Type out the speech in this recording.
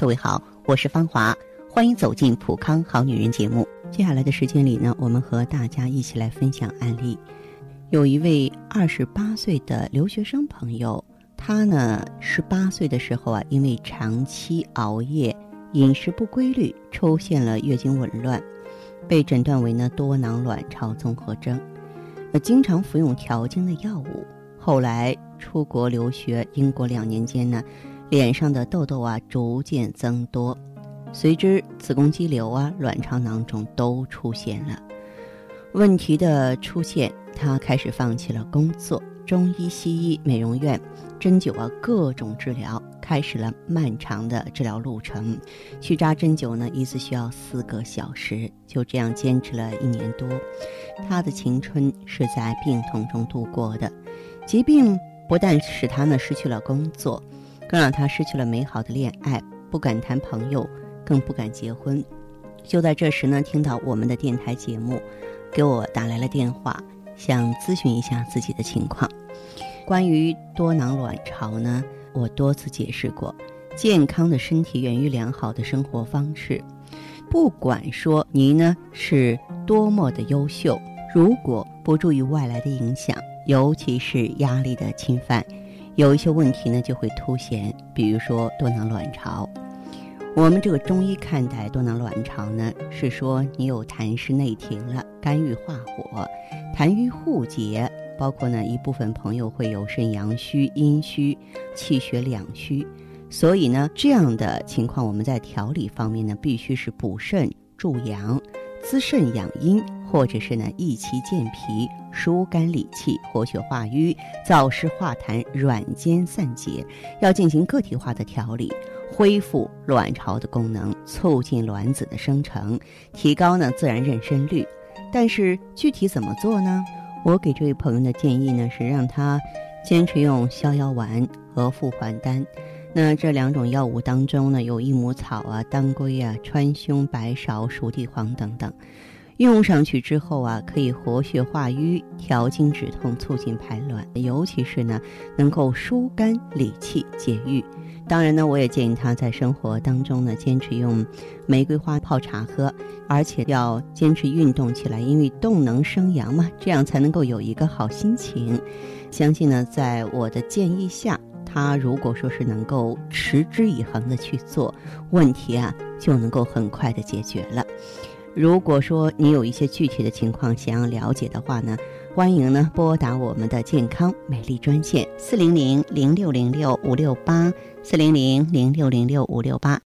各位好，我是芳华，欢迎走进《普康好女人》节目。接下来的时间里呢，我们和大家一起来分享案例。有一位二十八岁的留学生朋友，他呢十八岁的时候啊，因为长期熬夜、饮食不规律，出现了月经紊乱，被诊断为呢多囊卵巢综合征。呃，经常服用调经的药物。后来出国留学，英国两年间呢，脸上的痘痘啊逐渐增多，随之子宫肌瘤啊、卵巢囊肿都出现了。问题的出现，他开始放弃了工作，中医、西医、美容院、针灸啊各种治疗，开始了漫长的治疗路程。去扎针灸呢，一次需要四个小时，就这样坚持了一年多。他的青春是在病痛中度过的。疾病不但使他呢失去了工作，更让他失去了美好的恋爱，不敢谈朋友，更不敢结婚。就在这时呢，听到我们的电台节目，给我打来了电话，想咨询一下自己的情况。关于多囊卵巢呢，我多次解释过，健康的身体源于良好的生活方式。不管说您呢是多么的优秀，如果不注意外来的影响。尤其是压力的侵犯，有一些问题呢就会凸显，比如说多囊卵巢。我们这个中医看待多囊卵巢呢，是说你有痰湿内停了，肝郁化火，痰瘀互结，包括呢一部分朋友会有肾阳虚、阴虚、气血两虚，所以呢这样的情况，我们在调理方面呢，必须是补肾助阳。滋肾养阴，或者是呢益气健脾、疏肝理气、活血化瘀、燥湿化痰、软坚散结，要进行个体化的调理，恢复卵巢的功能，促进卵子的生成，提高呢自然妊娠率。但是具体怎么做呢？我给这位朋友的建议呢是让他坚持用逍遥丸和复还丹。那这两种药物当中呢，有益母草啊、当归啊、川芎、白芍、熟地黄等等，用上去之后啊，可以活血化瘀、调经止痛、促进排卵，尤其是呢，能够疏肝理气、解郁。当然呢，我也建议他在生活当中呢，坚持用玫瑰花泡茶喝，而且要坚持运动起来，因为动能生阳嘛，这样才能够有一个好心情。相信呢，在我的建议下。他如果说是能够持之以恒的去做，问题啊就能够很快的解决了。如果说你有一些具体的情况想要了解的话呢，欢迎呢拨打我们的健康美丽专线四零零零六零六五六八四零零零六零六五六八。